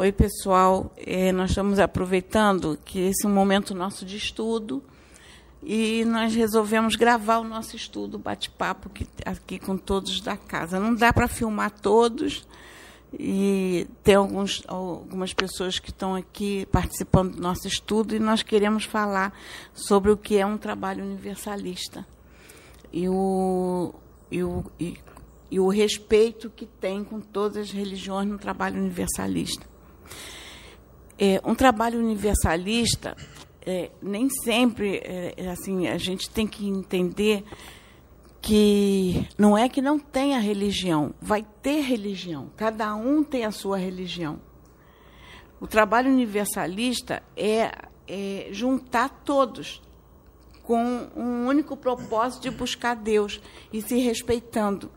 Oi, pessoal. É, nós estamos aproveitando que esse é um momento nosso de estudo e nós resolvemos gravar o nosso estudo, bate-papo aqui com todos da casa. Não dá para filmar todos e tem alguns, algumas pessoas que estão aqui participando do nosso estudo e nós queremos falar sobre o que é um trabalho universalista e o, e o, e, e o respeito que tem com todas as religiões no trabalho universalista. É, um trabalho universalista é, nem sempre é, é, assim a gente tem que entender que não é que não tenha religião, vai ter religião. Cada um tem a sua religião. O trabalho universalista é, é juntar todos com um único propósito de buscar Deus e se respeitando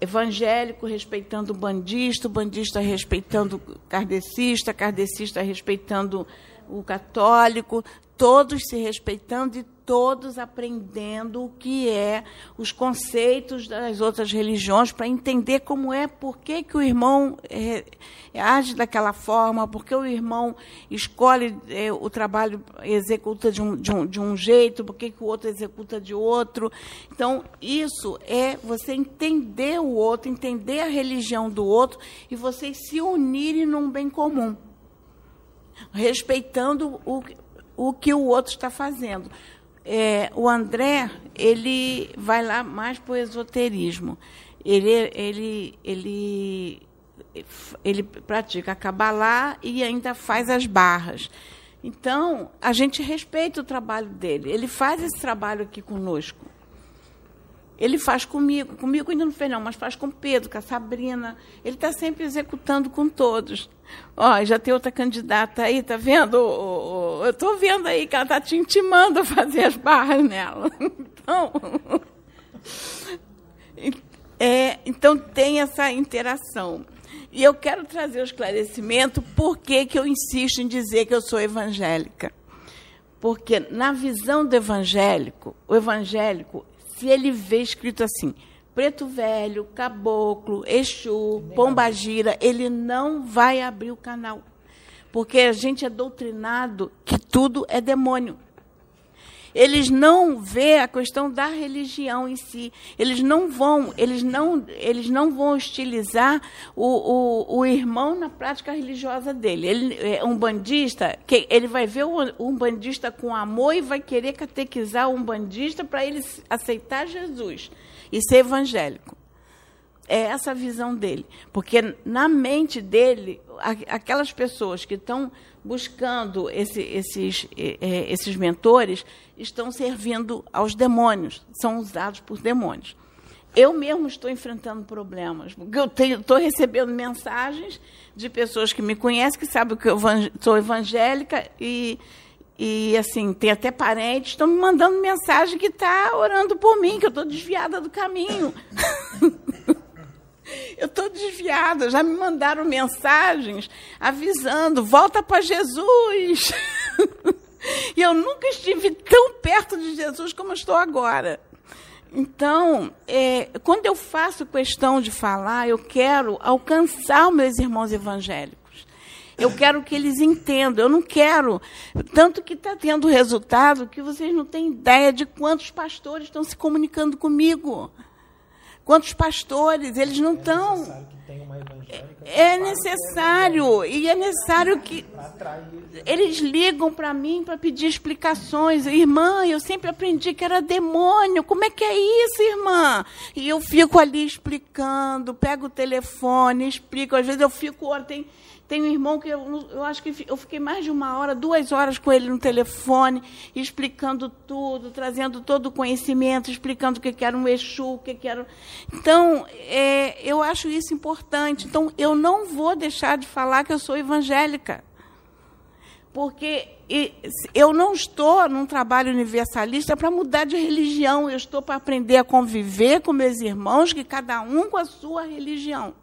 evangélico respeitando o bandista, o bandista respeitando o kardecista, kardecista respeitando o católico, todos se respeitando e todos aprendendo o que é os conceitos das outras religiões para entender como é, por que, que o irmão é, age daquela forma, por que o irmão escolhe é, o trabalho, executa de um, de um, de um jeito, por que, que o outro executa de outro. Então, isso é você entender o outro, entender a religião do outro e vocês se unirem num bem comum respeitando o, o que o outro está fazendo. É, o André ele vai lá mais para o esoterismo. Ele, ele, ele, ele pratica a Kabbalah e ainda faz as barras. Então, a gente respeita o trabalho dele. Ele faz esse trabalho aqui conosco. Ele faz comigo, comigo ainda não fez não, mas faz com Pedro, com a Sabrina. Ele está sempre executando com todos. Ó, já tem outra candidata aí, tá vendo? Eu estou vendo aí que ela está te intimando a fazer as barras nela. Então, é, então tem essa interação. E eu quero trazer o esclarecimento por que, que eu insisto em dizer que eu sou evangélica. Porque na visão do evangélico, o evangélico se ele vê escrito assim, preto velho, caboclo, exu, pombagira, ele não vai abrir o canal. Porque a gente é doutrinado que tudo é demônio. Eles não vê a questão da religião em si. Eles não vão, eles não, eles não vão hostilizar o, o, o irmão na prática religiosa dele. Ele é um bandista, que ele vai ver um bandista com amor e vai querer catequizar um bandista para ele aceitar Jesus e ser evangélico. É essa a visão dele, porque na mente dele, aquelas pessoas que estão buscando esse, esses, é, esses mentores estão servindo aos demônios, são usados por demônios. Eu mesmo estou enfrentando problemas, eu tenho, estou recebendo mensagens de pessoas que me conhecem, que sabem que eu sou evangélica e, e assim, tem até parentes, estão me mandando mensagem que está orando por mim, que eu estou desviada do caminho. Eu estou desviada, já me mandaram mensagens avisando: volta para Jesus. e eu nunca estive tão perto de Jesus como estou agora. Então, é, quando eu faço questão de falar, eu quero alcançar os meus irmãos evangélicos. Eu quero que eles entendam. Eu não quero. Tanto que está tendo resultado que vocês não têm ideia de quantos pastores estão se comunicando comigo. Quantos pastores, eles não estão. É, é necessário, e é necessário que eles ligam para mim para pedir explicações. Irmã, eu sempre aprendi que era demônio. Como é que é isso, irmã? E eu fico ali explicando, pego o telefone, explico. Às vezes eu fico ontem tem um irmão que eu, eu acho que eu fiquei mais de uma hora, duas horas com ele no telefone, explicando tudo, trazendo todo o conhecimento, explicando o que era um Exu, o que era. Então, é, eu acho isso importante. Então, eu não vou deixar de falar que eu sou evangélica. Porque eu não estou num trabalho universalista para mudar de religião, eu estou para aprender a conviver com meus irmãos, que cada um com a sua religião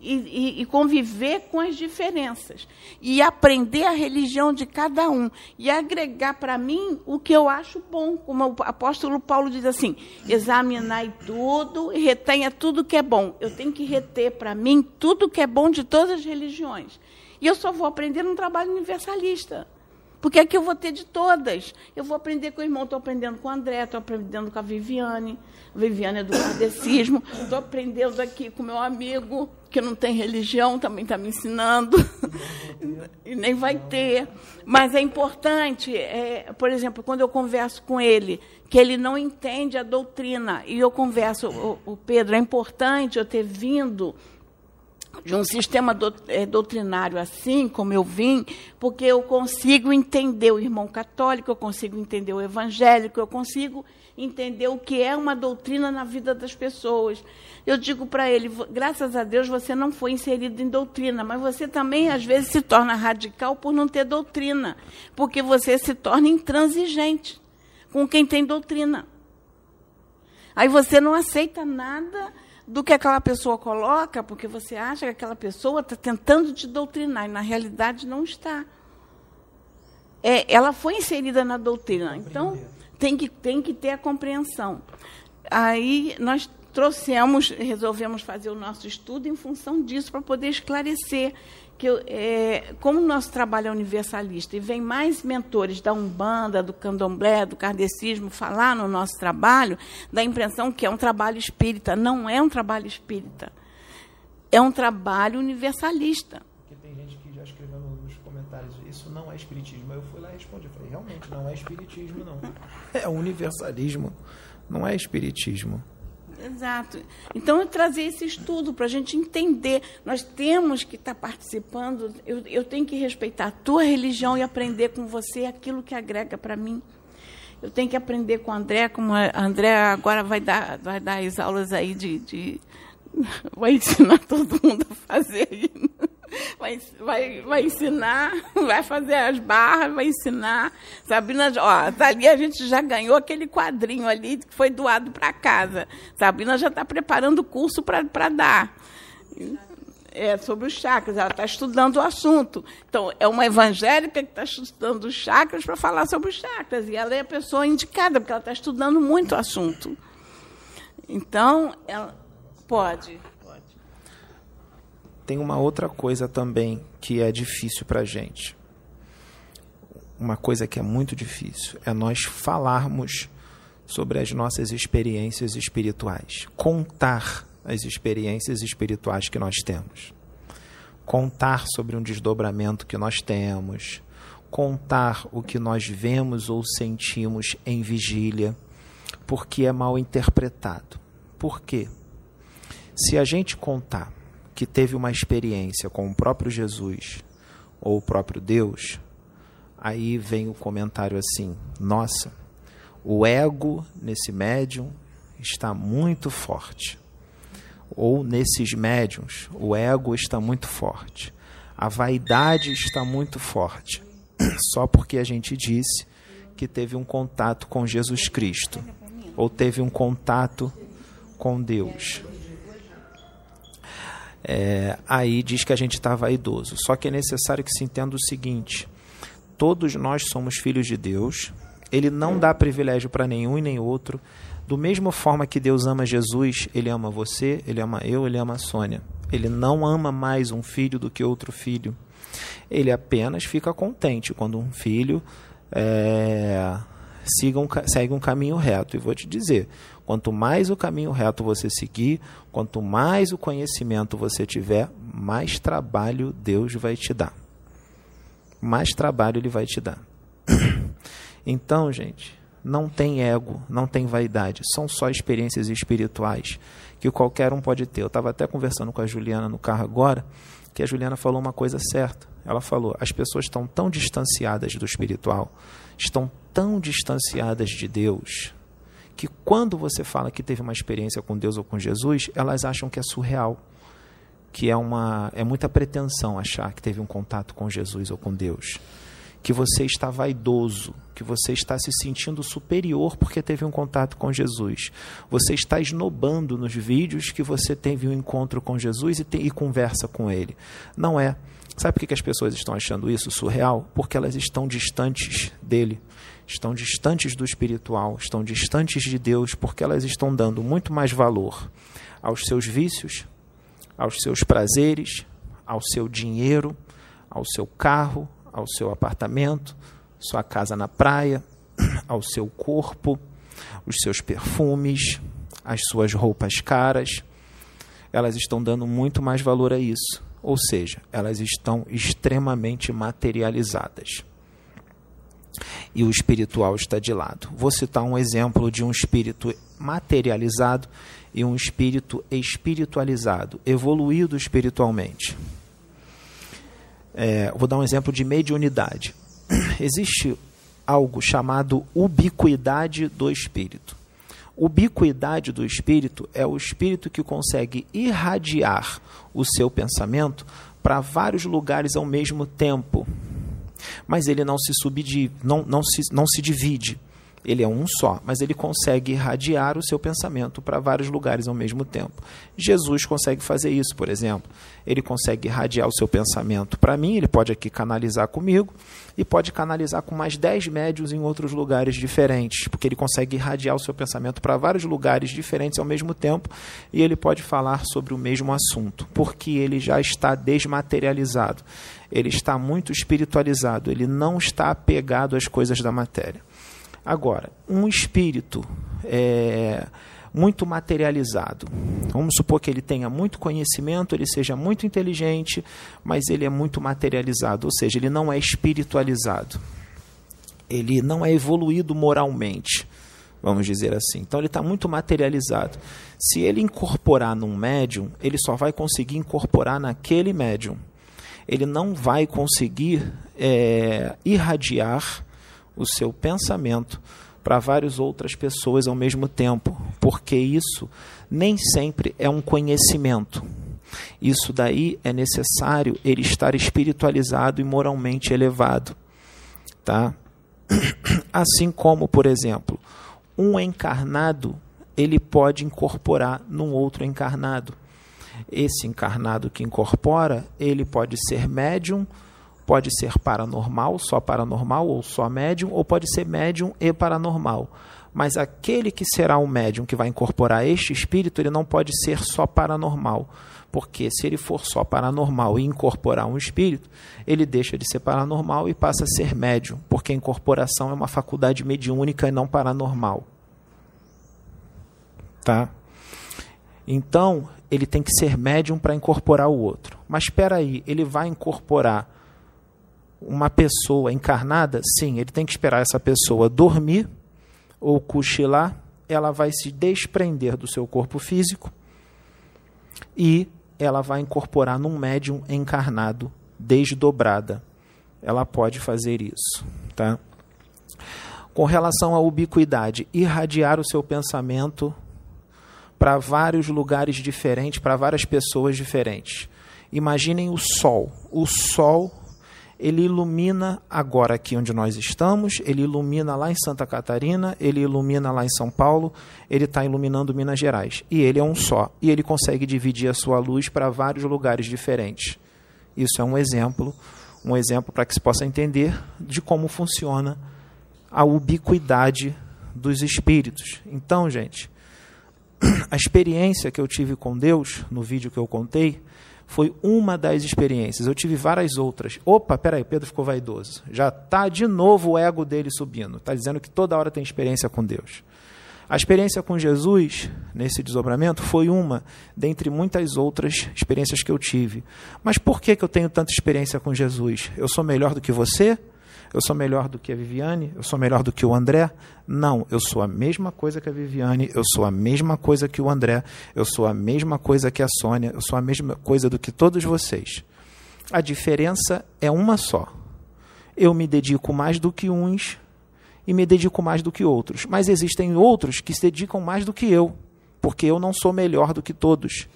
e, e, e, conviver com as diferenças e aprender a religião de cada um e agregar para mim o que eu acho bom, como o apóstolo Paulo diz assim: examinai tudo e retenha tudo que é bom. Eu tenho que reter para mim tudo que é bom de todas as religiões E eu só vou aprender num trabalho universalista. Porque aqui eu vou ter de todas. Eu vou aprender com o irmão, estou aprendendo com o André, estou aprendendo com a Viviane. A Viviane é do kardecismo. Estou aprendendo aqui com meu amigo, que não tem religião, também está me ensinando. e nem vai ter. Mas é importante, é, por exemplo, quando eu converso com ele, que ele não entende a doutrina, e eu converso, o, o Pedro, é importante eu ter vindo de um sistema do, é, doutrinário assim, como eu vim, porque eu consigo entender o irmão católico, eu consigo entender o evangélico, eu consigo entender o que é uma doutrina na vida das pessoas. Eu digo para ele, graças a Deus você não foi inserido em doutrina, mas você também às vezes se torna radical por não ter doutrina, porque você se torna intransigente com quem tem doutrina. Aí você não aceita nada do que aquela pessoa coloca, porque você acha que aquela pessoa está tentando te doutrinar, e na realidade não está. É, ela foi inserida na doutrina, então tem que, tem que ter a compreensão. Aí nós trouxemos, resolvemos fazer o nosso estudo em função disso, para poder esclarecer que é, como o nosso trabalho é universalista e vem mais mentores da Umbanda, do Candomblé, do Kardecismo falar no nosso trabalho, dá a impressão que é um trabalho espírita. Não é um trabalho espírita. É um trabalho universalista. Porque tem gente que já escreveu nos comentários, isso não é espiritismo. Eu fui lá e respondi, falei, realmente, não é espiritismo, não. É universalismo, não é espiritismo. Exato. Então, eu trazer esse estudo para a gente entender. Nós temos que estar tá participando. Eu, eu tenho que respeitar a tua religião e aprender com você aquilo que agrega para mim. Eu tenho que aprender com o André, como a André agora vai dar, vai dar as aulas aí de, de vai ensinar todo mundo a fazer vai, vai, vai ensinar, vai fazer as barras, vai ensinar. Sabrina, ó, ali a gente já ganhou aquele quadrinho ali que foi doado para casa. Sabrina já está preparando o curso para dar. É, sobre os chakras, ela está estudando o assunto. Então, é uma evangélica que está estudando os chakras para falar sobre os chakras. E ela é a pessoa indicada, porque ela está estudando muito o assunto. Então, ela pode tem uma outra coisa também que é difícil para a gente. Uma coisa que é muito difícil é nós falarmos sobre as nossas experiências espirituais, contar as experiências espirituais que nós temos, contar sobre um desdobramento que nós temos, contar o que nós vemos ou sentimos em vigília, porque é mal interpretado. Por quê? Se a gente contar que teve uma experiência com o próprio Jesus ou o próprio Deus, aí vem o comentário assim: nossa, o ego nesse médium está muito forte. Ou nesses médiums, o ego está muito forte. A vaidade está muito forte. Só porque a gente disse que teve um contato com Jesus Cristo, ou teve um contato com Deus é, aí diz que a gente está vaidoso. Só que é necessário que se entenda o seguinte: todos nós somos filhos de Deus, ele não dá privilégio para nenhum e nem outro. Do mesma forma que Deus ama Jesus, ele ama você, ele ama eu, ele ama a Sônia. Ele não ama mais um filho do que outro filho. Ele apenas fica contente quando um filho é, siga um, segue um caminho reto. E vou te dizer: Quanto mais o caminho reto você seguir, quanto mais o conhecimento você tiver, mais trabalho Deus vai te dar. Mais trabalho Ele vai te dar. Então, gente, não tem ego, não tem vaidade, são só experiências espirituais que qualquer um pode ter. Eu estava até conversando com a Juliana no carro agora, que a Juliana falou uma coisa certa. Ela falou: as pessoas estão tão distanciadas do espiritual, estão tão distanciadas de Deus, que quando você fala que teve uma experiência com Deus ou com Jesus, elas acham que é surreal, que é uma é muita pretensão achar que teve um contato com Jesus ou com Deus, que você está vaidoso, que você está se sentindo superior porque teve um contato com Jesus. Você está esnobando nos vídeos que você teve um encontro com Jesus e, tem, e conversa com ele. Não é. Sabe por que as pessoas estão achando isso surreal? Porque elas estão distantes dele estão distantes do espiritual, estão distantes de Deus, porque elas estão dando muito mais valor aos seus vícios, aos seus prazeres, ao seu dinheiro, ao seu carro, ao seu apartamento, sua casa na praia, ao seu corpo, os seus perfumes, as suas roupas caras. Elas estão dando muito mais valor a isso. Ou seja, elas estão extremamente materializadas. E o espiritual está de lado. Vou citar um exemplo de um espírito materializado e um espírito espiritualizado, evoluído espiritualmente. É, vou dar um exemplo de mediunidade. Existe algo chamado ubiquidade do espírito. Ubiquidade do espírito é o espírito que consegue irradiar o seu pensamento para vários lugares ao mesmo tempo. Mas ele não se subdivide, não, não, se, não se divide ele é um só, mas ele consegue irradiar o seu pensamento para vários lugares ao mesmo tempo. Jesus consegue fazer isso, por exemplo. Ele consegue irradiar o seu pensamento para mim, ele pode aqui canalizar comigo e pode canalizar com mais 10 médios em outros lugares diferentes, porque ele consegue irradiar o seu pensamento para vários lugares diferentes ao mesmo tempo e ele pode falar sobre o mesmo assunto, porque ele já está desmaterializado. Ele está muito espiritualizado, ele não está apegado às coisas da matéria. Agora, um espírito é, muito materializado. Vamos supor que ele tenha muito conhecimento, ele seja muito inteligente, mas ele é muito materializado, ou seja, ele não é espiritualizado. Ele não é evoluído moralmente, vamos dizer assim. Então ele está muito materializado. Se ele incorporar num médium, ele só vai conseguir incorporar naquele médium. Ele não vai conseguir é, irradiar o seu pensamento para várias outras pessoas ao mesmo tempo, porque isso nem sempre é um conhecimento. Isso daí é necessário ele estar espiritualizado e moralmente elevado, tá? Assim como, por exemplo, um encarnado, ele pode incorporar num outro encarnado. Esse encarnado que incorpora, ele pode ser médium Pode ser paranormal, só paranormal ou só médium, ou pode ser médium e paranormal. Mas aquele que será o médium que vai incorporar este espírito, ele não pode ser só paranormal. Porque se ele for só paranormal e incorporar um espírito, ele deixa de ser paranormal e passa a ser médium, porque a incorporação é uma faculdade mediúnica e não paranormal. Tá? Então, ele tem que ser médium para incorporar o outro. Mas espera aí, ele vai incorporar uma pessoa encarnada, sim, ele tem que esperar essa pessoa dormir ou cochilar, ela vai se desprender do seu corpo físico e ela vai incorporar num médium encarnado desdobrada. Ela pode fazer isso, tá? Com relação à ubiquidade, irradiar o seu pensamento para vários lugares diferentes, para várias pessoas diferentes. Imaginem o sol. O sol ele ilumina agora aqui onde nós estamos, ele ilumina lá em Santa Catarina, ele ilumina lá em São Paulo, ele está iluminando Minas Gerais. E ele é um só. E ele consegue dividir a sua luz para vários lugares diferentes. Isso é um exemplo, um exemplo para que se possa entender de como funciona a ubiquidade dos espíritos. Então, gente, a experiência que eu tive com Deus, no vídeo que eu contei, foi uma das experiências. Eu tive várias outras. Opa, peraí, Pedro ficou vaidoso. Já está de novo o ego dele subindo. Está dizendo que toda hora tem experiência com Deus. A experiência com Jesus, nesse desdobramento, foi uma dentre muitas outras experiências que eu tive. Mas por que, que eu tenho tanta experiência com Jesus? Eu sou melhor do que você? Eu sou melhor do que a Viviane, eu sou melhor do que o André. Não, eu sou a mesma coisa que a Viviane, eu sou a mesma coisa que o André, eu sou a mesma coisa que a Sônia, eu sou a mesma coisa do que todos vocês. A diferença é uma só. Eu me dedico mais do que uns e me dedico mais do que outros. Mas existem outros que se dedicam mais do que eu, porque eu não sou melhor do que todos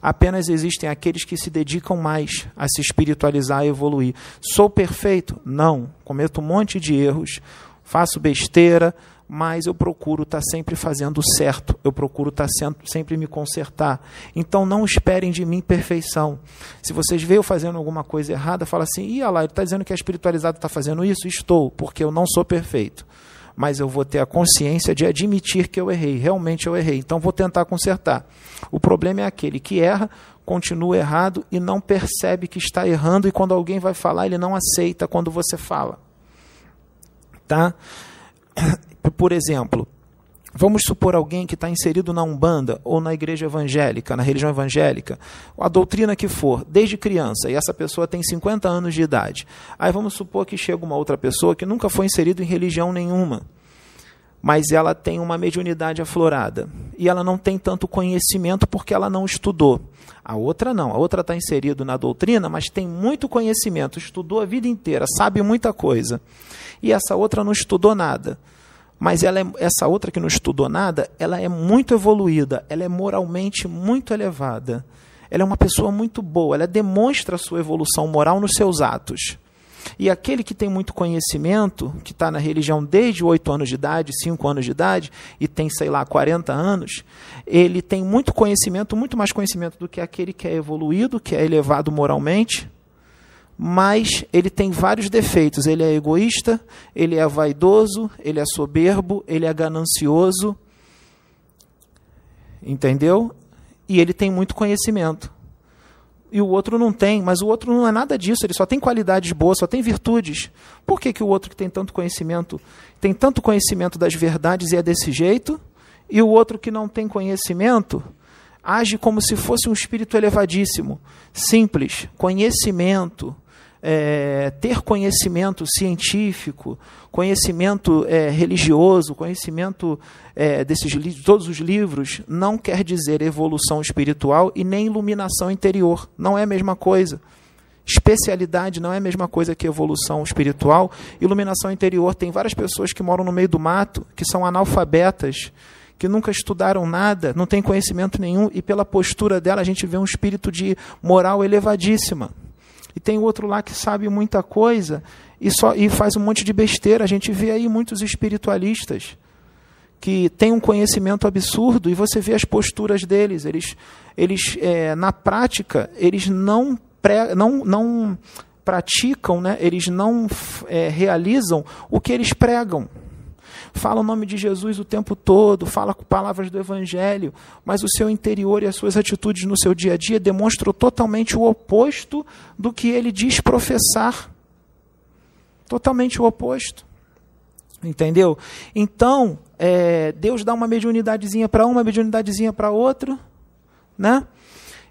apenas existem aqueles que se dedicam mais a se espiritualizar e evoluir. Sou perfeito? Não. Cometo um monte de erros, faço besteira, mas eu procuro estar sempre fazendo certo, eu procuro estar sempre me consertar. Então não esperem de mim perfeição. Se vocês veem eu fazendo alguma coisa errada, fala assim: ih, lá, ele está dizendo que é espiritualizado está fazendo isso? Estou, porque eu não sou perfeito mas eu vou ter a consciência de admitir que eu errei, realmente eu errei, então vou tentar consertar. O problema é aquele que erra, continua errado e não percebe que está errando, e quando alguém vai falar, ele não aceita quando você fala. Tá? Por exemplo, Vamos supor alguém que está inserido na Umbanda ou na igreja evangélica, na religião evangélica, a doutrina que for, desde criança, e essa pessoa tem 50 anos de idade. Aí vamos supor que chega uma outra pessoa que nunca foi inserida em religião nenhuma, mas ela tem uma mediunidade aflorada e ela não tem tanto conhecimento porque ela não estudou. A outra não, a outra está inserida na doutrina, mas tem muito conhecimento, estudou a vida inteira, sabe muita coisa. E essa outra não estudou nada mas ela é, essa outra que não estudou nada, ela é muito evoluída, ela é moralmente muito elevada. Ela é uma pessoa muito boa, ela demonstra a sua evolução moral nos seus atos. E aquele que tem muito conhecimento, que está na religião desde 8 anos de idade, 5 anos de idade, e tem, sei lá, 40 anos, ele tem muito conhecimento, muito mais conhecimento do que aquele que é evoluído, que é elevado moralmente, mas ele tem vários defeitos. Ele é egoísta, ele é vaidoso, ele é soberbo, ele é ganancioso. Entendeu? E ele tem muito conhecimento. E o outro não tem, mas o outro não é nada disso, ele só tem qualidades boas, só tem virtudes. Por que, que o outro que tem tanto conhecimento, tem tanto conhecimento das verdades e é desse jeito, e o outro que não tem conhecimento age como se fosse um espírito elevadíssimo, simples, conhecimento, é, ter conhecimento científico, conhecimento é, religioso, conhecimento é, desses de todos os livros, não quer dizer evolução espiritual e nem iluminação interior. Não é a mesma coisa. Especialidade não é a mesma coisa que evolução espiritual. Iluminação interior tem várias pessoas que moram no meio do mato, que são analfabetas, que nunca estudaram nada, não têm conhecimento nenhum, e pela postura dela a gente vê um espírito de moral elevadíssima e tem outro lá que sabe muita coisa e, só, e faz um monte de besteira. A gente vê aí muitos espiritualistas que têm um conhecimento absurdo e você vê as posturas deles. Eles, eles é, na prática, eles não, pré, não, não praticam, né? eles não é, realizam o que eles pregam fala o nome de Jesus o tempo todo, fala com palavras do Evangelho, mas o seu interior e as suas atitudes no seu dia a dia demonstram totalmente o oposto do que ele diz professar. Totalmente o oposto. Entendeu? Então, é, Deus dá uma mediunidadezinha para uma, mediunidadezinha para outra, né?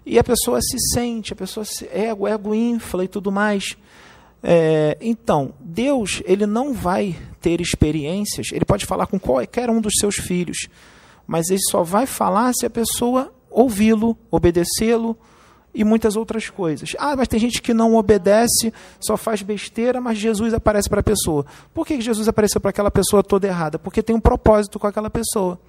E a pessoa se sente, a pessoa se ego, ego infla e tudo mais. É, então, Deus ele não vai ter experiências, ele pode falar com qualquer um dos seus filhos, mas ele só vai falar se a pessoa ouvi-lo, obedecê-lo e muitas outras coisas. Ah, mas tem gente que não obedece, só faz besteira, mas Jesus aparece para a pessoa. Por que Jesus apareceu para aquela pessoa toda errada? Porque tem um propósito com aquela pessoa.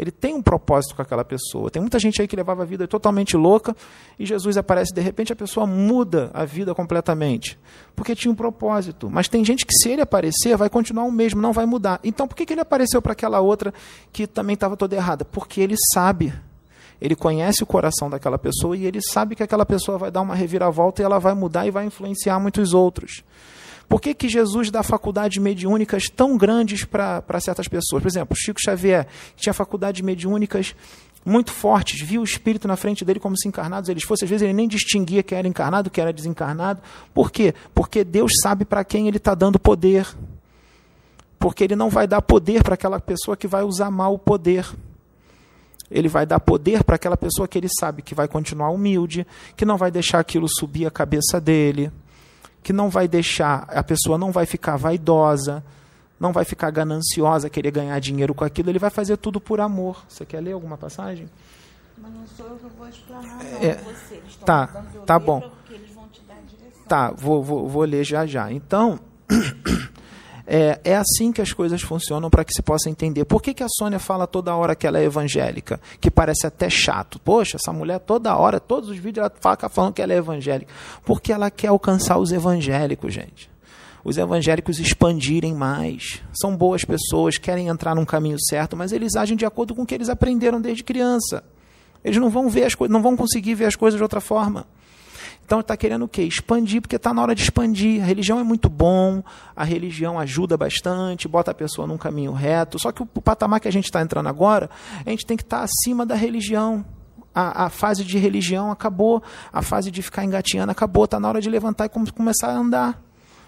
Ele tem um propósito com aquela pessoa. Tem muita gente aí que levava a vida totalmente louca e Jesus aparece de repente a pessoa muda a vida completamente, porque tinha um propósito. Mas tem gente que se ele aparecer vai continuar o mesmo, não vai mudar. Então por que, que ele apareceu para aquela outra que também estava toda errada? Porque ele sabe. Ele conhece o coração daquela pessoa e ele sabe que aquela pessoa vai dar uma reviravolta e ela vai mudar e vai influenciar muitos outros. Por que, que Jesus dá faculdades mediúnicas tão grandes para certas pessoas? Por exemplo, Chico Xavier tinha faculdades mediúnicas muito fortes, via o espírito na frente dele como se encarnados fossem. Às vezes ele nem distinguia quem era encarnado, quem era desencarnado. Por quê? Porque Deus sabe para quem ele está dando poder. Porque ele não vai dar poder para aquela pessoa que vai usar mal o poder. Ele vai dar poder para aquela pessoa que ele sabe que vai continuar humilde, que não vai deixar aquilo subir a cabeça dele que não vai deixar, a pessoa não vai ficar vaidosa, não vai ficar gananciosa, querer ganhar dinheiro com aquilo, ele vai fazer tudo por amor. Você quer ler alguma passagem? Mas não sou eu que vou explanar, não, é, você. tá, tá bom. Tá, vou, vou, vou ler já já. Então, É, é assim que as coisas funcionam para que se possa entender. Por que, que a Sônia fala toda hora que ela é evangélica? Que parece até chato. Poxa, essa mulher toda hora, todos os vídeos, ela fala falando que ela é evangélica. Porque ela quer alcançar os evangélicos, gente. Os evangélicos expandirem mais. São boas pessoas, querem entrar num caminho certo, mas eles agem de acordo com o que eles aprenderam desde criança. Eles não vão ver as coisas, não vão conseguir ver as coisas de outra forma. Então está querendo o quê? Expandir, porque está na hora de expandir. A religião é muito bom, a religião ajuda bastante, bota a pessoa num caminho reto. Só que o, patamar que a gente está entrando agora, a gente tem que estar tá acima da religião. A, a fase de religião acabou, a fase de ficar engatinhando acabou, está na hora de levantar e começar a andar.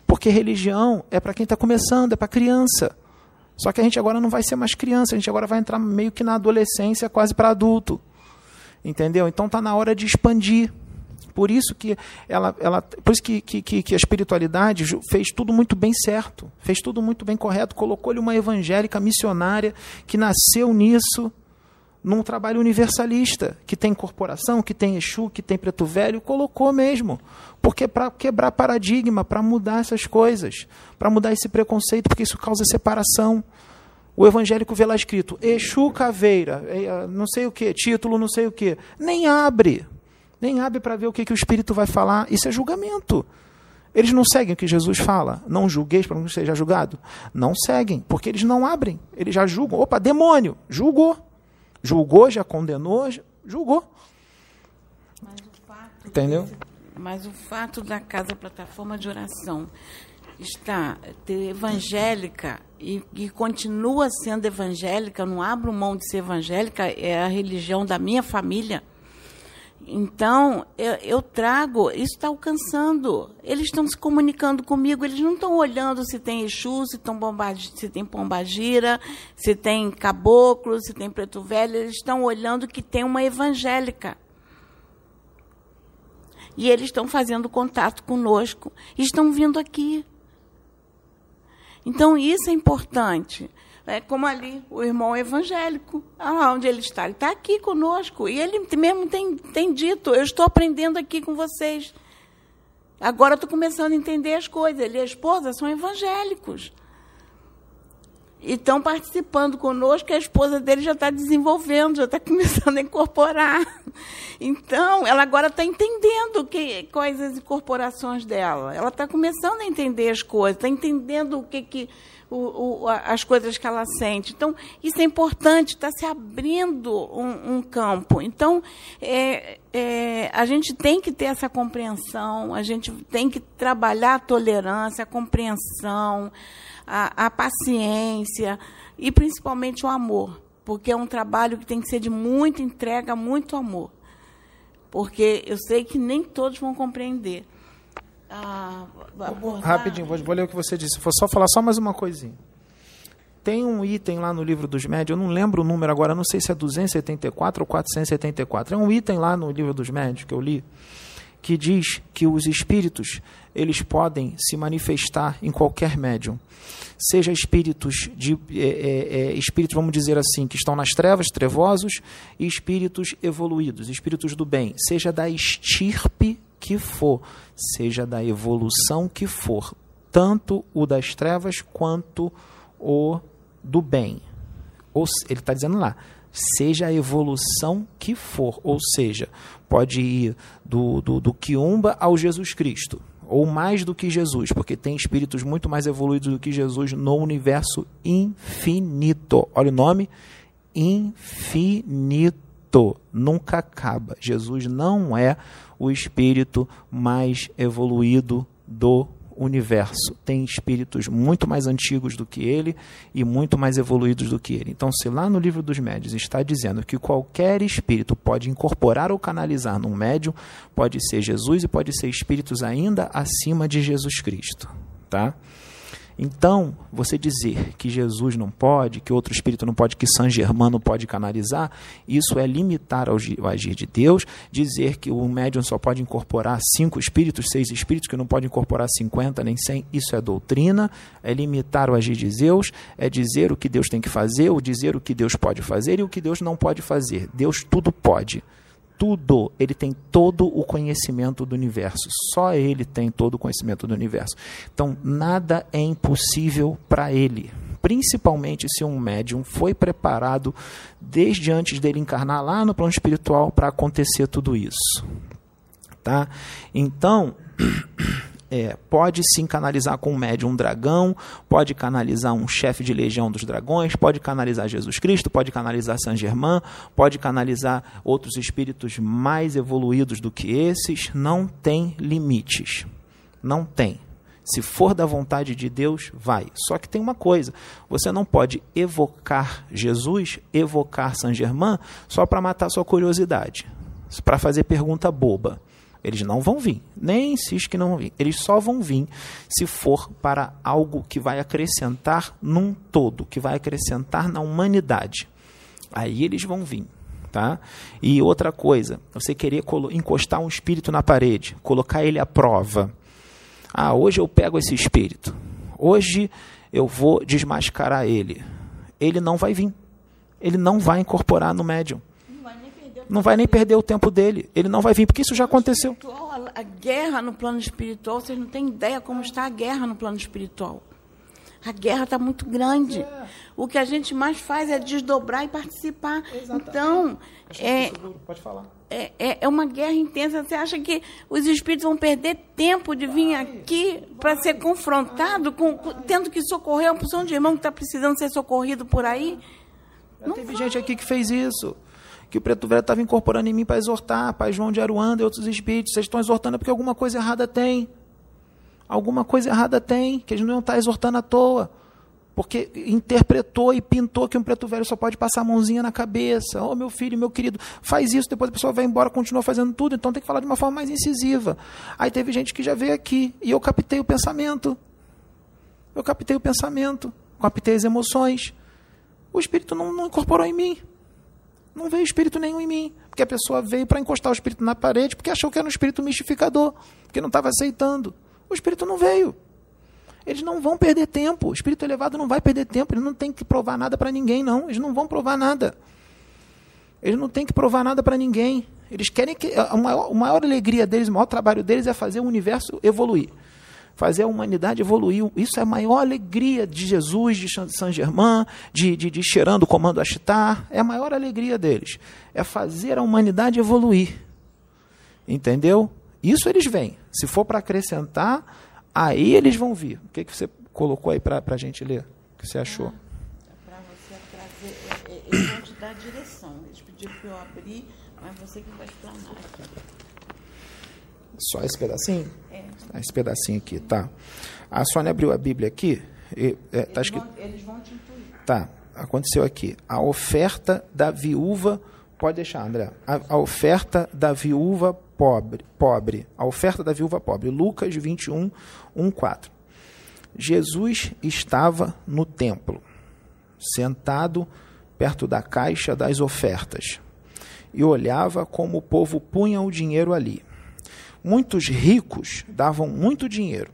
Porque religião é para quem está começando, é para criança. Só que a gente agora não vai ser mais criança, a gente agora vai entrar meio que na adolescência, quase para adulto. Entendeu? Então está na hora de expandir. Por isso que ela, ela por isso que, que, que a espiritualidade fez tudo muito bem certo, fez tudo muito bem correto, colocou-lhe uma evangélica missionária que nasceu nisso, num trabalho universalista, que tem corporação, que tem Exu, que tem Preto Velho, colocou mesmo. Porque para quebrar paradigma, para mudar essas coisas, para mudar esse preconceito, porque isso causa separação. O evangélico vê lá escrito Exu Caveira, eh, não sei o que, título não sei o que. Nem abre. Nem abre para ver o que, que o Espírito vai falar. Isso é julgamento. Eles não seguem o que Jesus fala. Não julgueis para não seja julgado. Não seguem, porque eles não abrem. Eles já julgam. Opa, demônio, julgou. Julgou, já condenou, julgou. Entendeu? Desse, mas o fato da casa plataforma de oração está evangélica e, e, continua sendo evangélica, não abro mão de ser evangélica, é a religião da minha família. Então, eu, eu trago, isso está alcançando. Eles estão se comunicando comigo, eles não estão olhando se tem Exu, se, tão se tem Pombagira, se tem Caboclo, se tem Preto Velho, eles estão olhando que tem uma evangélica. E eles estão fazendo contato conosco, estão vindo aqui. Então, isso é importante. É como ali, o irmão evangélico. Ah, onde ele está? Ele está aqui conosco. E ele mesmo tem, tem dito: Eu estou aprendendo aqui com vocês. Agora estou começando a entender as coisas. Ele e a esposa são evangélicos. E estão participando conosco, a esposa dele já está desenvolvendo, já está começando a incorporar. Então, ela agora está entendendo que, quais as incorporações dela. Ela está começando a entender as coisas, está entendendo o que, que o, o, as coisas que ela sente. Então, isso é importante, está se abrindo um, um campo. Então, é, é, a gente tem que ter essa compreensão, a gente tem que trabalhar a tolerância, a compreensão, a, a paciência e principalmente o amor, porque é um trabalho que tem que ser de muita entrega, muito amor. Porque eu sei que nem todos vão compreender abordar... Rapidinho, vou, vou ler o que você disse. Vou só falar só mais uma coisinha. Tem um item lá no livro dos médios, eu não lembro o número agora, não sei se é 274 ou 474. É um item lá no livro dos médios que eu li, que diz que os espíritos eles podem se manifestar em qualquer médium. Seja espíritos de é, é, é, espíritos, vamos dizer assim, que estão nas trevas, trevosos, e espíritos evoluídos, espíritos do bem, seja da estirpe que for, seja da evolução que for, tanto o das trevas quanto o do bem. Ou, ele está dizendo lá, seja a evolução que for, ou seja, pode ir do, do, do Quiumba ao Jesus Cristo, ou mais do que Jesus, porque tem espíritos muito mais evoluídos do que Jesus no universo infinito. Olha o nome: infinito. Nunca acaba. Jesus não é o espírito mais evoluído do universo. Tem espíritos muito mais antigos do que ele e muito mais evoluídos do que ele. Então, se lá no livro dos médios está dizendo que qualquer espírito pode incorporar ou canalizar num médium, pode ser Jesus e pode ser espíritos ainda acima de Jesus Cristo, tá? Então, você dizer que Jesus não pode, que outro espírito não pode, que San Germain não pode canalizar, isso é limitar o agir de Deus. Dizer que o médium só pode incorporar cinco espíritos, seis espíritos, que não pode incorporar cinquenta nem cem, isso é doutrina, é limitar o agir de Deus, é dizer o que Deus tem que fazer, ou dizer o que Deus pode fazer e o que Deus não pode fazer. Deus tudo pode tudo, ele tem todo o conhecimento do universo. Só ele tem todo o conhecimento do universo. Então, nada é impossível para ele. Principalmente se um médium foi preparado desde antes dele encarnar lá no plano espiritual para acontecer tudo isso. Tá? Então, é, pode sim canalizar com um médium um dragão, pode canalizar um chefe de legião dos dragões, pode canalizar Jesus Cristo, pode canalizar Saint Germain, pode canalizar outros espíritos mais evoluídos do que esses, não tem limites. Não tem. Se for da vontade de Deus, vai. Só que tem uma coisa: você não pode evocar Jesus, evocar Saint Germain, só para matar sua curiosidade, para fazer pergunta boba. Eles não vão vir, nem insiste que não vão vir. Eles só vão vir se for para algo que vai acrescentar num todo, que vai acrescentar na humanidade. Aí eles vão vir. Tá? E outra coisa, você querer encostar um espírito na parede, colocar ele à prova. Ah, hoje eu pego esse espírito. Hoje eu vou desmascarar ele. Ele não vai vir. Ele não vai incorporar no médium. Não vai nem perder o tempo dele. Ele não vai vir, porque isso já aconteceu. A guerra no plano espiritual, vocês não têm ideia como está a guerra no plano espiritual. A guerra está muito grande. É. O que a gente mais faz é desdobrar e participar. Exatamente. Então, é, pode falar. É, é, é, uma guerra intensa. Você acha que os espíritos vão perder tempo de vir vai, aqui para ser confrontado, com, com, tendo que socorrer uma porção de irmão que está precisando ser socorrido por aí? Não teve vai. gente aqui que fez isso que o preto velho estava incorporando em mim para exortar, Pai João de Aruanda e outros espíritos. Vocês estão exortando porque alguma coisa errada tem. Alguma coisa errada tem, que eles não iam estar exortando à toa. Porque interpretou e pintou que um preto velho só pode passar a mãozinha na cabeça. Oh, meu filho, meu querido, faz isso, depois a pessoa vai embora, continua fazendo tudo, então tem que falar de uma forma mais incisiva. Aí teve gente que já veio aqui e eu captei o pensamento. Eu captei o pensamento, captei as emoções. O espírito não, não incorporou em mim. Não veio espírito nenhum em mim. Porque a pessoa veio para encostar o espírito na parede porque achou que era um espírito mistificador, porque não estava aceitando. O espírito não veio. Eles não vão perder tempo. O espírito elevado não vai perder tempo. Ele não tem que provar nada para ninguém, não. Eles não vão provar nada. Eles não têm que provar nada para ninguém. Eles querem que. A maior, a maior alegria deles, o maior trabalho deles é fazer o universo evoluir fazer a humanidade evoluir. Isso é a maior alegria de Jesus, de Saint Germain, de, de, de cheirando o comando Ashtar. É a maior alegria deles. É fazer a humanidade evoluir. Entendeu? Isso eles vêm. Se for para acrescentar, aí eles vão vir. O que, que você colocou aí para a gente ler? O que você achou? Ah, para você trazer. É, é, eles vão te dar a direção. Eles pediram para eu abrir, mas você que vai explanar. Só esse pedacinho? É. Esse pedacinho aqui, tá. A Sônia abriu a Bíblia aqui. E, é, tá escrito... Vão, eles vão te intuir. Tá, aconteceu aqui. A oferta da viúva. Pode deixar, André. A, a oferta da viúva pobre, pobre. A oferta da viúva pobre. Lucas 21, 1, 4. Jesus estava no templo, sentado perto da caixa das ofertas, e olhava como o povo punha o dinheiro ali. Muitos ricos davam muito dinheiro.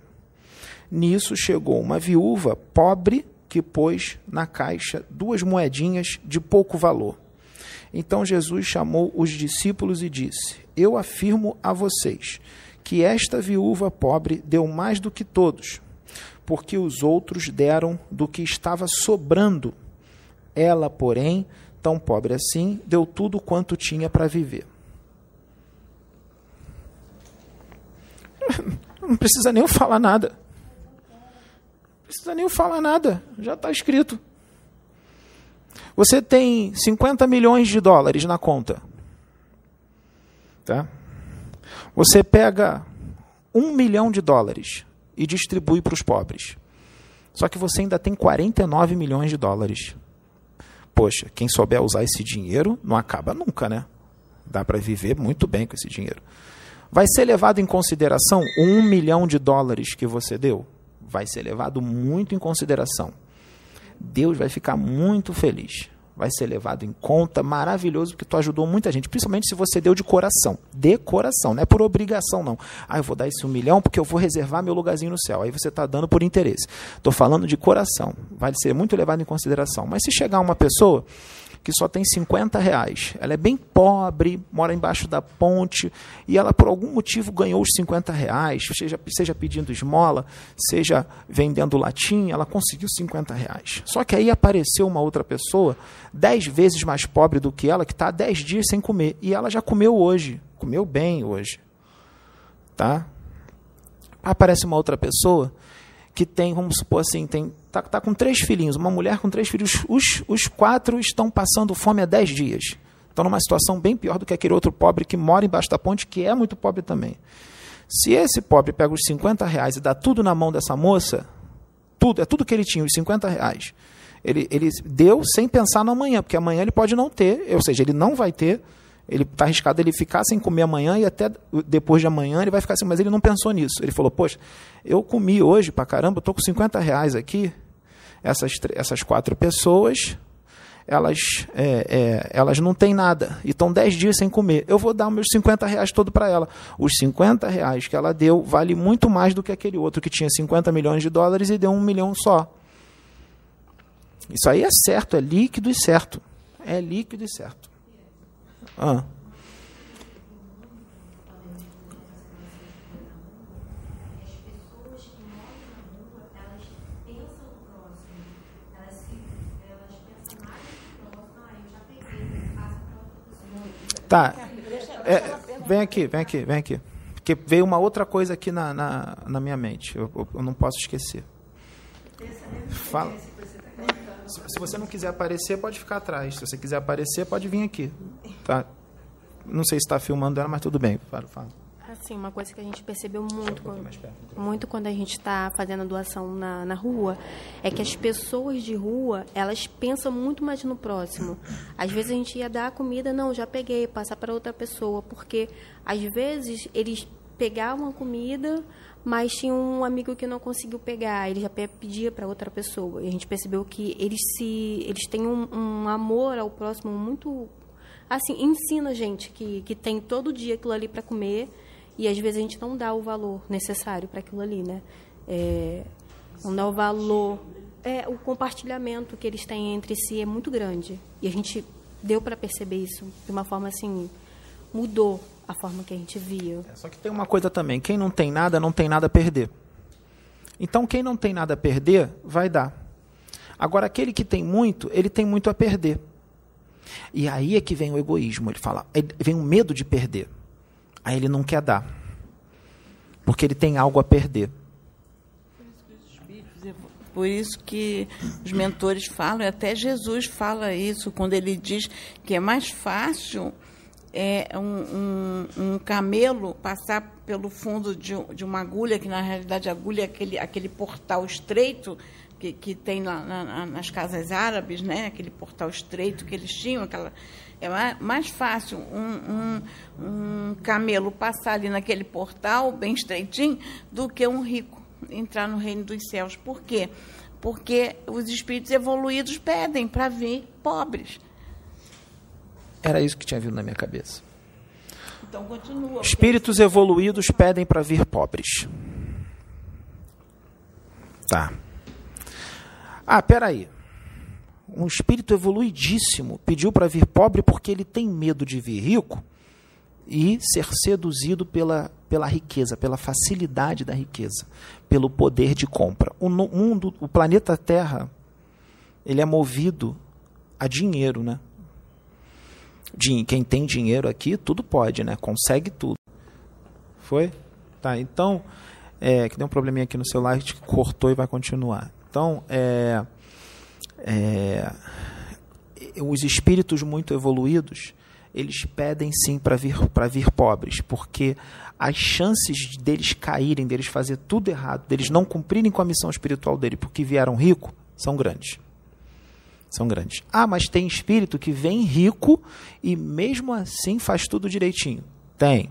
Nisso chegou uma viúva pobre que pôs na caixa duas moedinhas de pouco valor. Então Jesus chamou os discípulos e disse: Eu afirmo a vocês que esta viúva pobre deu mais do que todos, porque os outros deram do que estava sobrando. Ela, porém, tão pobre assim, deu tudo quanto tinha para viver. Não precisa nem falar nada. Não precisa nem falar nada. Já está escrito. Você tem 50 milhões de dólares na conta. Tá? Você pega um milhão de dólares e distribui para os pobres. Só que você ainda tem 49 milhões de dólares. Poxa, quem souber usar esse dinheiro não acaba nunca, né? Dá para viver muito bem com esse dinheiro. Vai ser levado em consideração um milhão de dólares que você deu? Vai ser levado muito em consideração. Deus vai ficar muito feliz. Vai ser levado em conta, maravilhoso, porque tu ajudou muita gente, principalmente se você deu de coração. De coração, não é por obrigação, não. Ah, eu vou dar esse um milhão porque eu vou reservar meu lugarzinho no céu. Aí você está dando por interesse. Estou falando de coração. Vai ser muito levado em consideração. Mas se chegar uma pessoa que só tem 50 reais. Ela é bem pobre, mora embaixo da ponte e ela, por algum motivo, ganhou os 50 reais, seja, seja pedindo esmola, seja vendendo latim, ela conseguiu 50 reais. Só que aí apareceu uma outra pessoa, 10 vezes mais pobre do que ela, que está há 10 dias sem comer. E ela já comeu hoje, comeu bem hoje. Tá? Aparece uma outra pessoa que tem, vamos supor assim, tem tá, tá com três filhinhos, uma mulher com três filhos, os, os quatro estão passando fome há dez dias. Estão numa situação bem pior do que aquele outro pobre que mora embaixo da ponte, que é muito pobre também. Se esse pobre pega os 50 reais e dá tudo na mão dessa moça, tudo, é tudo que ele tinha, os 50 reais. Ele, ele deu sem pensar no amanhã, porque amanhã ele pode não ter, ou seja, ele não vai ter, ele está arriscado ele ficar sem comer amanhã e até depois de amanhã ele vai ficar assim, mas ele não pensou nisso. Ele falou, poxa, eu comi hoje para caramba, estou com 50 reais aqui, essas, essas quatro pessoas, elas, é, é, elas não têm nada e estão 10 dias sem comer. Eu vou dar meus 50 reais todo para ela. Os 50 reais que ela deu vale muito mais do que aquele outro que tinha 50 milhões de dólares e deu um milhão só. Isso aí é certo, é líquido e certo. É líquido e certo. Ah. Tá. É, vem aqui, vem aqui, vem aqui. Porque veio uma outra coisa aqui na, na, na minha mente. Eu, eu, não posso esquecer. Fala. Se, você não quiser aparecer, pode ficar atrás. Se você quiser aparecer, pode vir aqui. Tá? Não sei se está filmando ela, mas tudo bem. Fala, fala. Assim, uma coisa que a gente percebeu muito, um quando, muito quando a gente está fazendo a doação na, na rua, é que as pessoas de rua, elas pensam muito mais no próximo. Às vezes a gente ia dar a comida, não, já peguei, passar para outra pessoa, porque às vezes eles pegavam a comida, mas tinha um amigo que não conseguiu pegar, ele já pedia para outra pessoa. E a gente percebeu que eles se eles têm um, um amor ao próximo muito assim, ensina a gente que, que tem todo dia aquilo ali para comer e às vezes a gente não dá o valor necessário para aquilo ali, né? É, não dá o valor. É, o compartilhamento que eles têm entre si é muito grande. E a gente deu para perceber isso de uma forma assim, mudou a forma que a gente via. É, só que tem uma coisa também, quem não tem nada, não tem nada a perder. Então quem não tem nada a perder, vai dar. Agora aquele que tem muito, ele tem muito a perder. E aí é que vem o egoísmo, ele fala, vem o medo de perder. Aí ele não quer dar. Porque ele tem algo a perder. Por isso que os mentores falam, e até Jesus fala isso, quando ele diz que é mais fácil é, um, um, um camelo passar pelo fundo de, de, uma agulha, que na realidade a agulha é aquele, aquele portal estreito que, que tem lá na, nas casas árabes, né? aquele portal estreito que eles tinham, aquela é mais fácil um, um, um camelo passar ali naquele portal, bem estreitinho, do que um rico entrar no reino dos céus. Por quê? Porque os espíritos evoluídos pedem para vir pobres. Era isso que tinha vindo na minha cabeça. Então continua. Espíritos evoluídos pedem para vir pobres. Tá. Ah, peraí um espírito evoluidíssimo pediu para vir pobre porque ele tem medo de vir rico e ser seduzido pela, pela riqueza, pela facilidade da riqueza, pelo poder de compra. O mundo, o planeta Terra, ele é movido a dinheiro, né? Quem tem dinheiro aqui, tudo pode, né? Consegue tudo. Foi? Tá, então, é, que deu um probleminha aqui no celular, que cortou e vai continuar. Então, é, é, os espíritos muito evoluídos, eles pedem sim para vir, vir pobres, porque as chances deles caírem, deles fazer tudo errado, deles não cumprirem com a missão espiritual dele porque vieram rico, são grandes. São grandes. Ah, mas tem espírito que vem rico e mesmo assim faz tudo direitinho. Tem.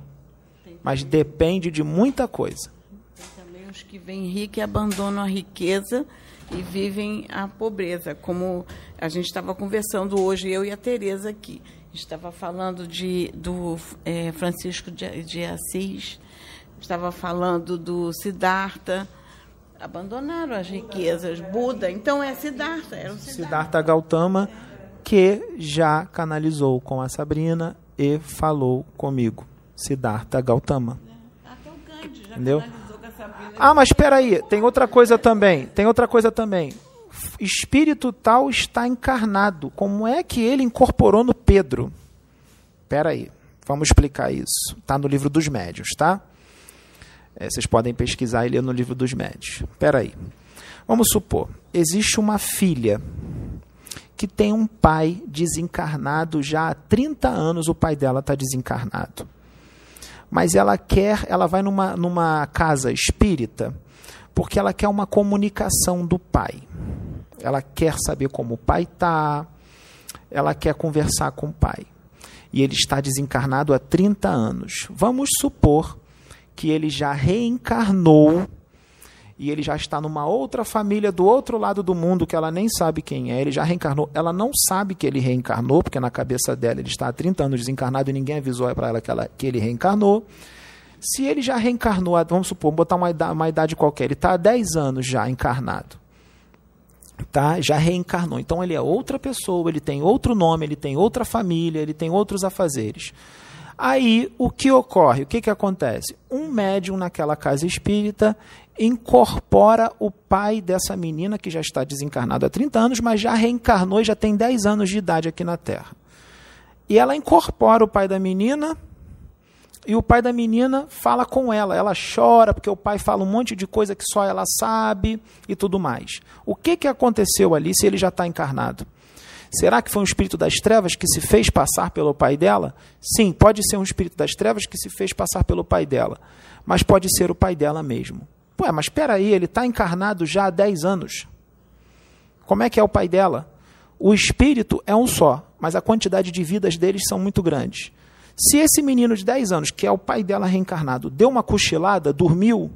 Mas depende de muita coisa. Tem também os que vêm ricos e abandonam a riqueza e vivem a pobreza, como a gente estava conversando hoje, eu e a Tereza aqui. Estava falando de, do é, Francisco de, de Assis, estava falando do Siddhartha, abandonaram as riquezas, Buda, então é Siddhartha, era o Siddhartha. Siddhartha Gautama, que já canalizou com a Sabrina e falou comigo. Siddhartha Gautama. Até o Gandhi já Entendeu? Ah, mas espera aí, tem outra coisa também. Tem outra coisa também. Espírito tal está encarnado. Como é que ele incorporou no Pedro? Espera aí, vamos explicar isso. Está no livro dos médios, tá? É, vocês podem pesquisar e ler no livro dos médios. Espera aí. Vamos supor, existe uma filha que tem um pai desencarnado já há 30 anos, o pai dela está desencarnado. mas ela quer, ela vai numa, numa casa espírita porque ela quer uma comunicação do pai. Ela quer saber como o pai está, ela quer conversar com o pai. E ele está desencarnado há 30 anos. Vamos supor que ele já reencarnou e ele já está numa outra família do outro lado do mundo que ela nem sabe quem é, ele já reencarnou. Ela não sabe que ele reencarnou, porque na cabeça dela ele está há 30 anos desencarnado e ninguém avisou para ela que, ela que ele reencarnou. Se ele já reencarnou, vamos supor, botar uma idade, uma idade qualquer, ele está há 10 anos já encarnado. Tá? Já reencarnou. Então ele é outra pessoa, ele tem outro nome, ele tem outra família, ele tem outros afazeres. Aí o que ocorre? O que, que acontece? Um médium naquela casa espírita incorpora o pai dessa menina que já está desencarnado há 30 anos, mas já reencarnou e já tem 10 anos de idade aqui na Terra. E ela incorpora o pai da menina e o pai da menina fala com ela. Ela chora porque o pai fala um monte de coisa que só ela sabe e tudo mais. O que, que aconteceu ali se ele já está encarnado? Será que foi um espírito das trevas que se fez passar pelo pai dela? Sim, pode ser um espírito das trevas que se fez passar pelo pai dela, mas pode ser o pai dela mesmo. Ué, mas espera aí, ele está encarnado já há 10 anos. Como é que é o pai dela? O espírito é um só, mas a quantidade de vidas deles são muito grandes. Se esse menino de 10 anos, que é o pai dela reencarnado, deu uma cochilada, dormiu,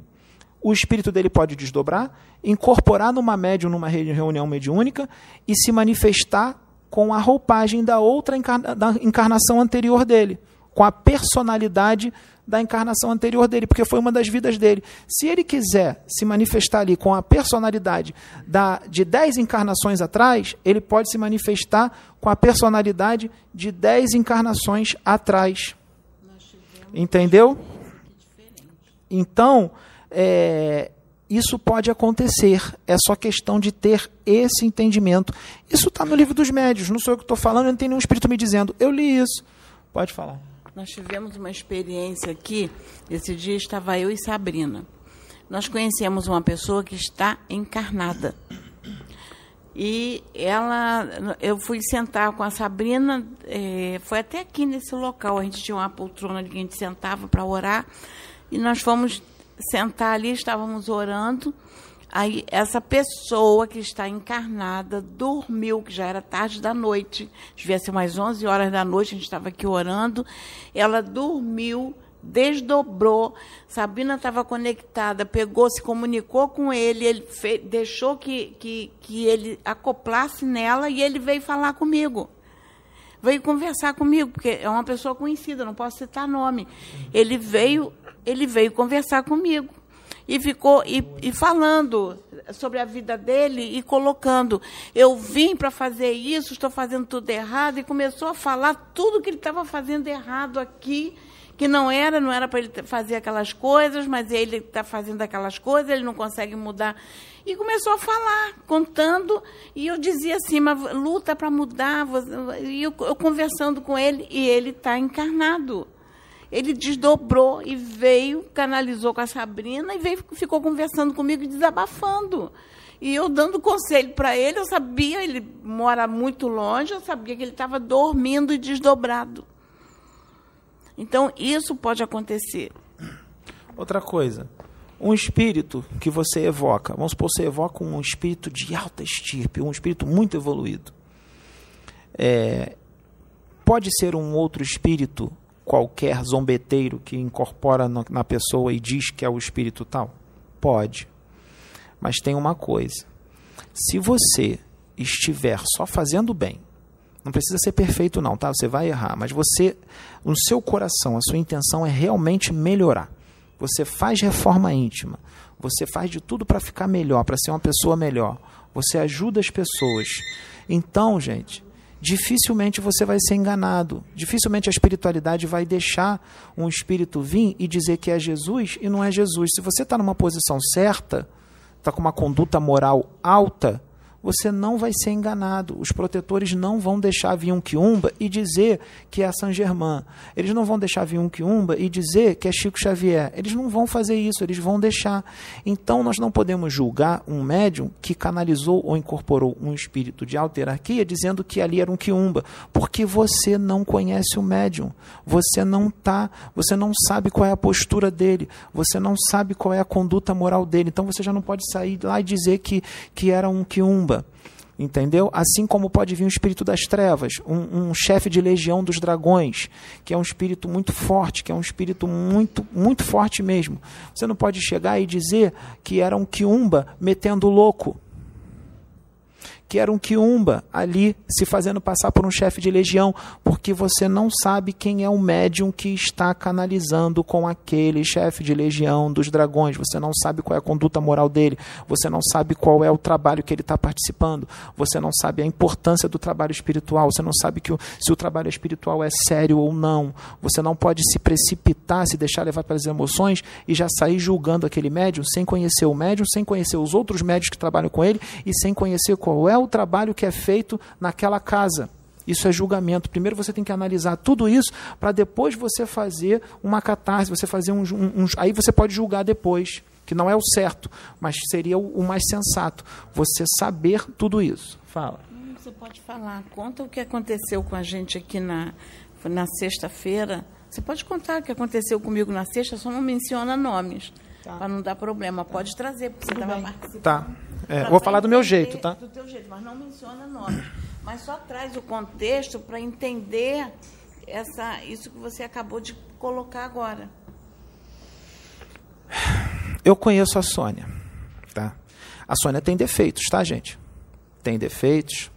o espírito dele pode desdobrar, incorporar numa médium, numa reunião mediúnica e se manifestar com a roupagem da outra encarna da encarnação anterior dele, com a personalidade da encarnação anterior dele, porque foi uma das vidas dele. Se ele quiser se manifestar ali com a personalidade da, de dez encarnações atrás, ele pode se manifestar com a personalidade de dez encarnações atrás. Entendeu? Então, é, isso pode acontecer. É só questão de ter esse entendimento. Isso está no livro dos médios, não sou eu que estou falando, não tem nenhum espírito me dizendo. Eu li isso. Pode falar. Nós tivemos uma experiência aqui. Esse dia estava eu e Sabrina. Nós conhecemos uma pessoa que está encarnada. E ela, eu fui sentar com a Sabrina, é, foi até aqui nesse local. A gente tinha uma poltrona que a gente sentava para orar. E nós fomos sentar ali, estávamos orando. Aí essa pessoa que está encarnada dormiu, que já era tarde da noite, devia ser umas 11 horas da noite, a gente estava aqui orando. Ela dormiu, desdobrou. Sabrina estava conectada, pegou, se comunicou com ele, ele fez, deixou que, que, que ele acoplasse nela e ele veio falar comigo. Veio conversar comigo, porque é uma pessoa conhecida, não posso citar nome. Ele veio, ele veio conversar comigo e ficou e, e falando sobre a vida dele e colocando. Eu vim para fazer isso, estou fazendo tudo errado, e começou a falar tudo que ele estava fazendo errado aqui, que não era, não era para ele fazer aquelas coisas, mas ele está fazendo aquelas coisas, ele não consegue mudar. E começou a falar, contando, e eu dizia assim, mas luta para mudar, e eu, eu conversando com ele, e ele está encarnado ele desdobrou e veio, canalizou com a Sabrina e veio, ficou conversando comigo desabafando. E eu dando conselho para ele, eu sabia, ele mora muito longe, eu sabia que ele estava dormindo e desdobrado. Então, isso pode acontecer. Outra coisa, um espírito que você evoca, vamos supor, você evoca um espírito de alta estirpe, um espírito muito evoluído. É, pode ser um outro espírito qualquer zombeteiro que incorpora na pessoa e diz que é o espírito tal? Pode. Mas tem uma coisa: se você estiver só fazendo bem, não precisa ser perfeito, não, tá? Você vai errar, mas você, no seu coração, a sua intenção é realmente melhorar. Você faz reforma íntima, você faz de tudo para ficar melhor, para ser uma pessoa melhor. Você ajuda as pessoas. Então, gente, dificilmente você vai ser enganado. Dificilmente a espiritualidade vai deixar um espírito vir e dizer que é Jesus e não é Jesus. Se você está numa posição certa, está com uma conduta moral alta, você não vai ser enganado. Os protetores não vão deixar vir um quiumba e dizer que é Saint Germain. Eles não vão deixar vir um quiumba e dizer que é Chico Xavier. Eles não vão fazer isso, eles vão deixar. Então nós não podemos julgar um médium que canalizou ou incorporou um espírito de alta hierarquia dizendo que ali era um quiumba, porque você não conhece o médium. Você não tá, você não sabe qual é a postura dele, você não sabe qual é a conduta moral dele. Então você já não pode sair lá e dizer que, que era um quiumba. Entendeu? Assim como pode vir um espírito das trevas, um, um chefe de legião dos dragões, que é um espírito muito forte, que é um espírito muito, muito forte mesmo. Você não pode chegar e dizer que era um quiumba metendo louco que era um quiumba ali se fazendo passar por um chefe de legião, porque você não sabe quem é o médium que está canalizando com aquele chefe de legião dos dragões, você não sabe qual é a conduta moral dele, você não sabe qual é o trabalho que ele está participando, você não sabe a importância do trabalho espiritual, você não sabe que o, se o trabalho espiritual é sério ou não, você não pode se precipitar, se deixar levar pelas emoções e já sair julgando aquele médium sem conhecer o médium, sem conhecer os outros médios que trabalham com ele e sem conhecer qual é o trabalho que é feito naquela casa. Isso é julgamento. Primeiro você tem que analisar tudo isso para depois você fazer uma catarse, você fazer um, um, um, Aí você pode julgar depois, que não é o certo, mas seria o, o mais sensato. Você saber tudo isso. Fala. Você pode falar. Conta o que aconteceu com a gente aqui na, na sexta-feira. Você pode contar o que aconteceu comigo na sexta, só não menciona nomes. Tá. Para não dar problema. Pode trazer, porque você estava participando. Tá. É, vou falar do meu jeito, tá? Do teu jeito, mas não menciona nome. Mas só traz o contexto para entender essa, isso que você acabou de colocar agora. Eu conheço a Sônia, tá? A Sônia tem defeitos, tá, gente? Tem defeitos.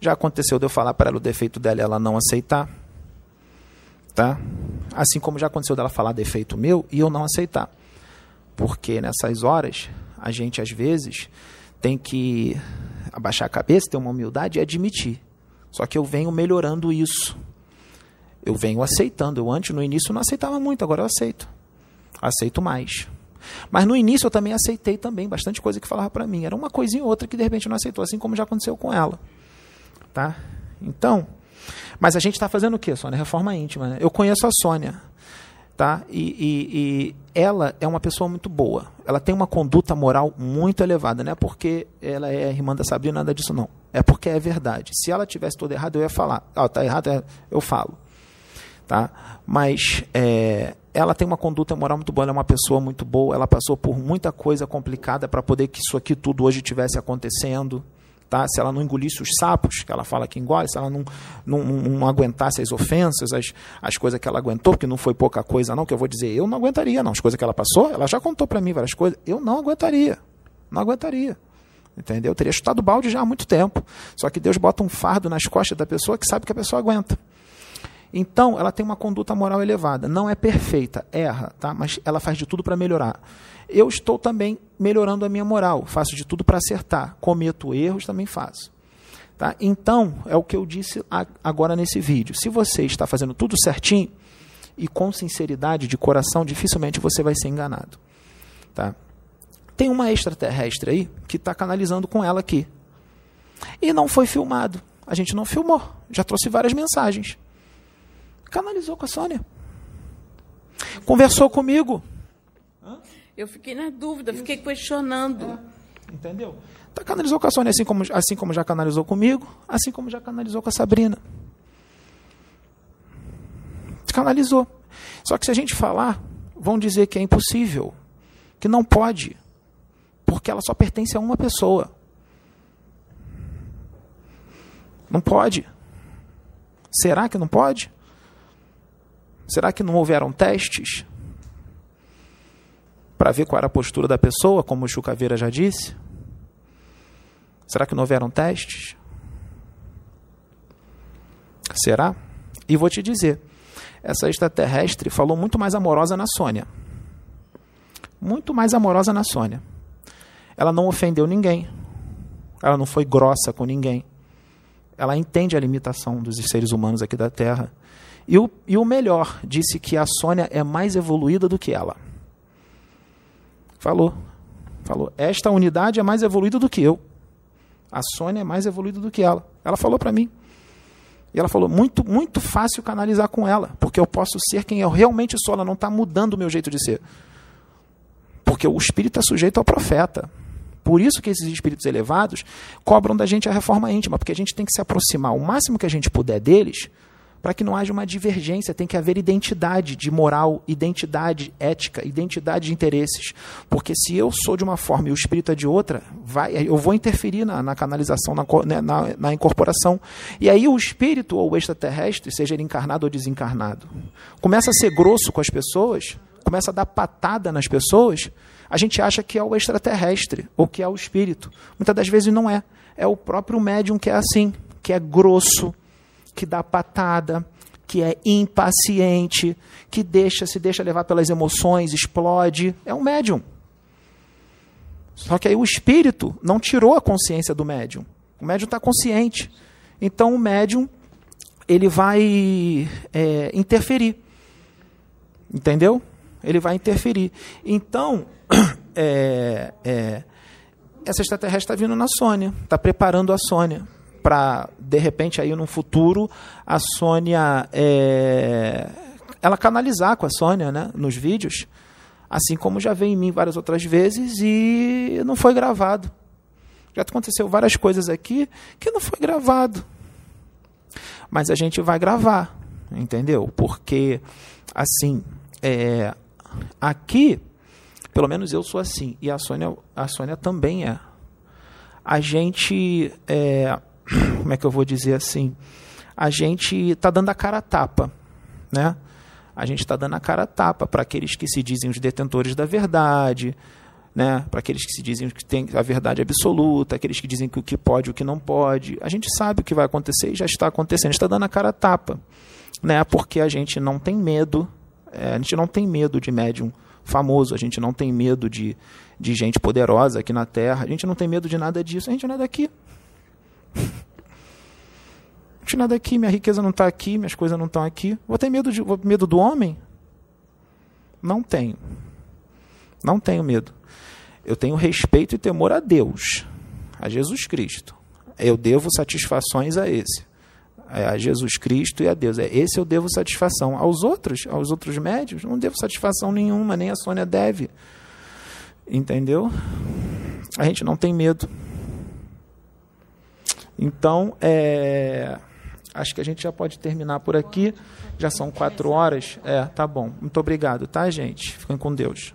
Já aconteceu de eu falar para ela o defeito dela e ela não aceitar, tá? Assim como já aconteceu dela falar defeito meu e eu não aceitar. Porque nessas horas, a gente às vezes tem que abaixar a cabeça, ter uma humildade e admitir. Só que eu venho melhorando isso. Eu venho aceitando. Eu antes, no início, não aceitava muito, agora eu aceito. Aceito mais. Mas no início eu também aceitei também bastante coisa que falava para mim. Era uma coisinha ou outra que de repente não aceitou, assim como já aconteceu com ela. Tá? Então, mas a gente está fazendo o quê, Sônia? Reforma íntima. Né? Eu conheço a Sônia tá? E, e, e, ela é uma pessoa muito boa. Ela tem uma conduta moral muito elevada. Não é porque ela é irmã da Sabrina, nada disso não. É porque é verdade. Se ela tivesse tudo errado, eu ia falar. Ah, tá errado, é, eu falo. Tá? Mas é, ela tem uma conduta moral muito boa, ela é uma pessoa muito boa, ela passou por muita coisa complicada para poder que isso aqui tudo hoje tivesse acontecendo tá? se ela não engolisse os sapos, que ela fala que engole, se ela não, não, não aguentasse as ofensas, as, as coisas que ela aguentou, que não foi pouca coisa, não, que eu vou dizer, eu não aguentaria, não. As coisas que ela passou, ela já contou para mim várias coisas, eu não aguentaria. Não aguentaria. Entendeu? Eu teria chutado balde já há muito tempo. Só que Deus bota um fardo nas costas da pessoa que sabe que a pessoa aguenta. Então, ela tem uma conduta moral elevada. Não é perfeita, erra, tá? mas ela faz de tudo para melhorar eu estou também melhorando a minha moral, faço de tudo para acertar, cometo erros, também faço. Tá? Então, é o que eu disse agora nesse vídeo. Se você está fazendo tudo certinho e com sinceridade de coração, dificilmente você vai ser enganado. Tá? Tem uma extraterrestre aí que está canalizando com ela aqui. E não foi filmado. A gente não filmou. Já trouxe várias mensagens. Canalizou com a Sônia. Conversou comigo. Eu fiquei na dúvida, Isso. fiquei questionando. É. Entendeu? Tá, canalizou com a Sônia assim como, assim como já canalizou comigo, assim como já canalizou com a Sabrina. Canalizou. Só que se a gente falar, vão dizer que é impossível, que não pode, porque ela só pertence a uma pessoa. Não pode. Será que não pode? Será que não houveram testes? para ver qual era a postura da pessoa, como o Chucaveira já disse? Será que não houveram testes? Será? E vou te dizer, essa extraterrestre falou muito mais amorosa na Sônia. Muito mais amorosa na Sônia. Ela não ofendeu ninguém. Ela não foi grossa com ninguém. Ela entende a limitação dos seres humanos aqui da Terra. E o, e o melhor, disse que a Sônia é mais evoluída do que ela. Falou. Falou. Esta unidade é mais evoluída do que eu. A Sônia é mais evoluída do que ela. Ela falou para mim. E ela falou: muito, muito fácil canalizar com ela, porque eu posso ser quem eu realmente sou. Ela não está mudando o meu jeito de ser. Porque o espírito é sujeito ao profeta. Por isso que esses espíritos elevados cobram da gente a reforma íntima, porque a gente tem que se aproximar o máximo que a gente puder deles, para que não haja uma divergência, tem que haver identidade de moral, identidade ética, identidade de interesses. Porque se eu sou de uma forma e o espírito é de outra, vai, eu vou interferir na, na canalização, na, né, na, na, incorporação. E aí o espírito ou o extraterrestre, seja ele encarnado ou desencarnado, começa a ser grosso com as pessoas, começa a dar patada nas pessoas, a gente acha que é o extraterrestre ou que é o espírito. Muitas das vezes não é. É o próprio médium que é assim, que é grosso, que dá patada, que é impaciente, que deixa se deixa levar pelas emoções, explode. É um médium. Só que aí o espírito não tirou a consciência do médium. O médium está consciente. Então o médium ele vai é, interferir. Entendeu? Ele vai interferir. Então, é, é, essa extraterrestre está vindo na Sônia, está preparando a Sônia para, de repente, aí no futuro, a Sônia. É, ela canalizar com a Sônia né, nos vídeos, assim como já veio em mim várias outras vezes e não foi gravado. Já aconteceu várias coisas aqui que não foi gravado. Mas a gente vai gravar, entendeu? Porque, assim, é, aqui, pelo menos eu sou assim, e a Sônia, a Sônia também é. A gente. É, como é que eu vou dizer assim? A gente está dando a cara a tapa, né? A gente está dando a cara a tapa para aqueles que se dizem os detentores da verdade, né? Para aqueles que se dizem que tem a verdade absoluta, aqueles que dizem que o que pode e o que não pode. A gente sabe o que vai acontecer e já está acontecendo. A gente está dando a cara a tapa, né? Porque a gente não tem medo, é, a gente não tem medo de médium famoso, a gente não tem medo de, de gente poderosa aqui na Terra, a gente não tem medo de nada disso, a gente não é daqui. Não tinha nada aqui, minha riqueza não está aqui, minhas coisas não estão aqui. Vou ter medo, de, vou medo do homem? Não tenho. Não tenho medo. Eu tenho respeito e temor a Deus, a Jesus Cristo. Eu devo satisfações a esse. A Jesus Cristo e a Deus. É esse eu devo satisfação. Aos outros, aos outros médios, não devo satisfação nenhuma, nem a Sônia deve. Entendeu? A gente não tem medo. Então, é, acho que a gente já pode terminar por aqui. Já são quatro horas. É, tá bom. Muito obrigado, tá, gente? Fiquem com Deus.